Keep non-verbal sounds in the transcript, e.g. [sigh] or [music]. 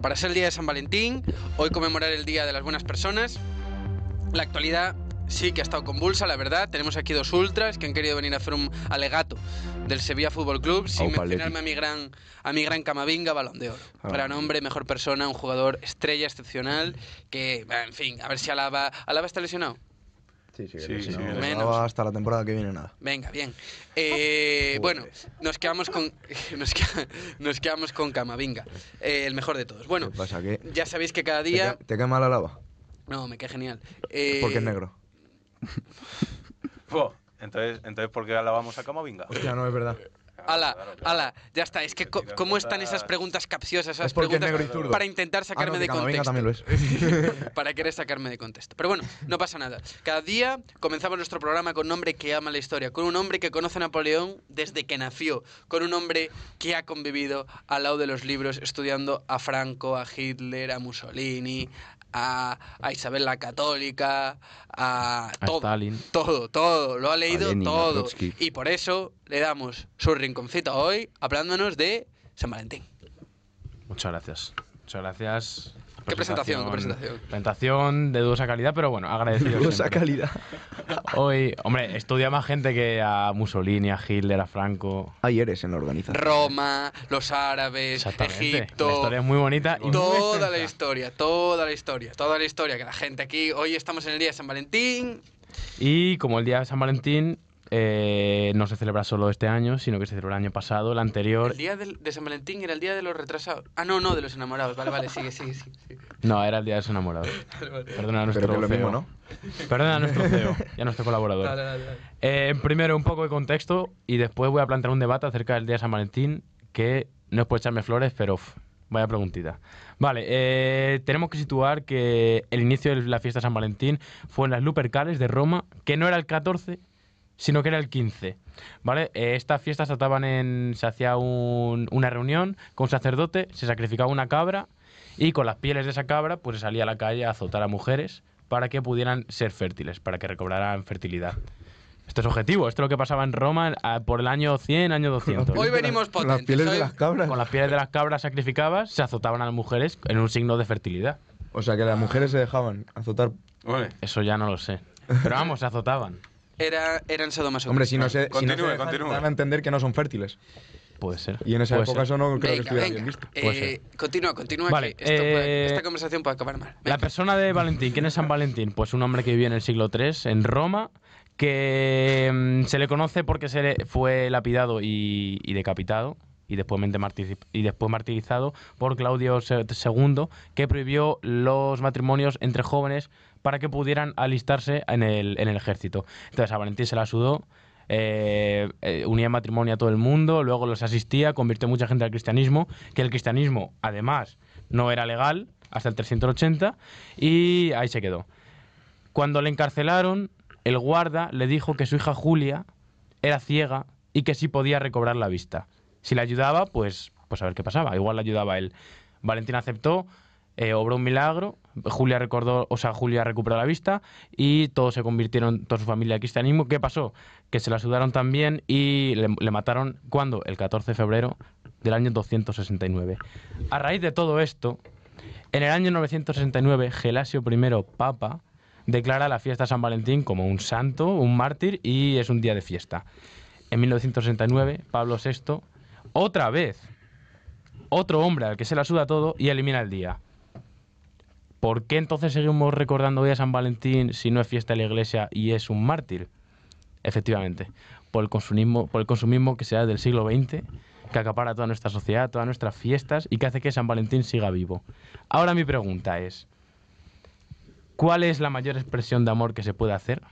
Para ser el día de San Valentín, hoy conmemorar el Día de las Buenas Personas. La actualidad sí que ha estado convulsa, la verdad. Tenemos aquí dos ultras que han querido venir a hacer un alegato del Sevilla Fútbol Club sin Aupa, mencionarme a mi gran, a mi gran Camavinga, balón de oro. Ah. Gran hombre, mejor persona, un jugador estrella excepcional que, en fin, a ver si Alaba... ¿Alaba está lesionado? Sí, sí, Sí, sí, no, menos. Menos. hasta la temporada que viene nada. Venga, bien. Eh, bueno, nos quedamos con [laughs] nos, queda- nos quedamos con Camavinga, eh, el mejor de todos. Bueno, ¿Qué pasa? ¿Qué? ya sabéis que cada ¿Te, día... ca- te quema la lava? No, me queda genial. Eh, Porque es negro. [laughs] Buah, Entonces, entonces, ¿por qué alabamos a Camavinga? Ya no es verdad. Ala, Claro, claro. ala, ya está. Es que, ¿cómo están esas preguntas capciosas? Esas Es preguntas para intentar Ah, sacarme no, de contexto. también lo es. [laughs] [laughs] para querer sacarme de contexto. Pero bueno, no pasa nada. Cada día comenzamos nuestro programa con un hombre que ama la historia, con un hombre que conoce a Napoleón desde que nació, con un hombre que ha convivido al lado de los libros estudiando a Franco, a Hitler, a Mussolini, a, a Isabel la Católica, a, A todo, Stalin. todo, todo, lo ha leído Lenin, todo. Y por eso le damos su rinconcito hoy hablándonos de San Valentín. Muchas gracias. Muchas gracias. ¿Qué presentación, qué presentación? Presentación de dudosa calidad, pero bueno, agradecido. Dudosa siempre. calidad. Hoy, hombre, estudia más gente que a Mussolini, a Hitler, a Franco. Ahí eres en la organización. Roma, los árabes. Egipto. La historia es muy bonita y muy Toda la historia, toda la historia, toda la historia que la gente aquí, hoy estamos en el día de San Valentín, Y como el día de San Valentín eh, no se celebra solo este año, sino que se celebró el año pasado, el anterior. el día del- de San Valentín era el día de los retrasados. Ah, no, no, de los enamorados. Vale, vale, sigue, sigue, sigue. sigue. No, era el día de los enamorados. [laughs] Perdona a nuestro Pero lo CEO. mismo, ¿no? Perdona a nuestro CEO y a nuestro colaborador. Dale, dale, dale. Eh, primero un poco de contexto y después voy a plantear un debate acerca del día de San Valentín que no es por echarme flores, pero uf, vaya preguntita. Vale, eh, tenemos que situar que el inicio de la fiesta de San Valentín fue en las Lupercales de Roma, que no era el 14, sino que era el 15. ¿Vale? Eh, estas fiestas se trataban en. Se hacía un- una reunión con un sacerdote, se sacrificaba una cabra y con las pieles de esa cabra pues se salía a la calle a azotar a mujeres para que pudieran ser fértiles, para que recobraran fertilidad. Esto es objetivo, esto es lo que pasaba en Roma ah, por el año 100, año 200. Hoy venimos Con las potentes. pieles de las cabras. Con las pieles de las cabras sacrificadas se azotaban a las mujeres en un signo de fertilidad. O sea que las mujeres se dejaban azotar. Eso ya no lo sé. Pero vamos, se azotaban. Era, eran sadomasoquistas. Hombre, si no se, si no se Continúe, dan a entender que no son fértiles. Puede ser. Y en esa Puede época ser. eso no creo que estuviera venga. bien visto. Puede Eh, continúa, continúa. Vale, que esto puede- eh, esta conversación puede acabar mal. La persona de Valentín, ¿quién es San Valentín? Pues un hombre que vivió en el siglo III en Roma, que mm, se le conoce porque se le fue lapidado y, y decapitado y después, martirizado por Claudio II, que prohibió los matrimonios entre jóvenes para que pudieran alistarse en el, ejército. Entonces a Valentín se la sudó, eh, eh, unía matrimonio a todo el mundo, luego los asistía, convirtió mucha gente al cristianismo, que el cristianismo además no era legal hasta el 380 y ahí se quedó. Cuando le encarcelaron, el guarda le dijo que su hija Julia era ciega y que sí podía recobrar la vista. Si le ayudaba, pues, pues a ver qué pasaba. Igual le ayudaba él. Valentín aceptó, eh, obró un milagro, Julia recordó, o sea, Julia recuperó la vista y todos se convirtieron, toda su familia al cristianismo. ¿Qué pasó? Que se la sudaron también y le, le mataron, ¿cuándo? El 14 de febrero del año 269. A raíz de todo esto, en el año 969, Gelasio I, Papa, declara la fiesta de San Valentín como un santo, un mártir y es un día de fiesta. En 1969, Pablo VI, otra vez, otro hombre al que se la suda todo y elimina el día. ¿Por qué entonces seguimos recordando hoy a San Valentín si no es fiesta de la iglesia y es un mártir? Efectivamente, por el consumismo, por el consumismo que se da del siglo XX, que acapara toda nuestra sociedad, todas nuestras fiestas y que hace que San Valentín siga vivo. Ahora mi pregunta es, ¿cuál es la mayor expresión de amor que se puede hacer?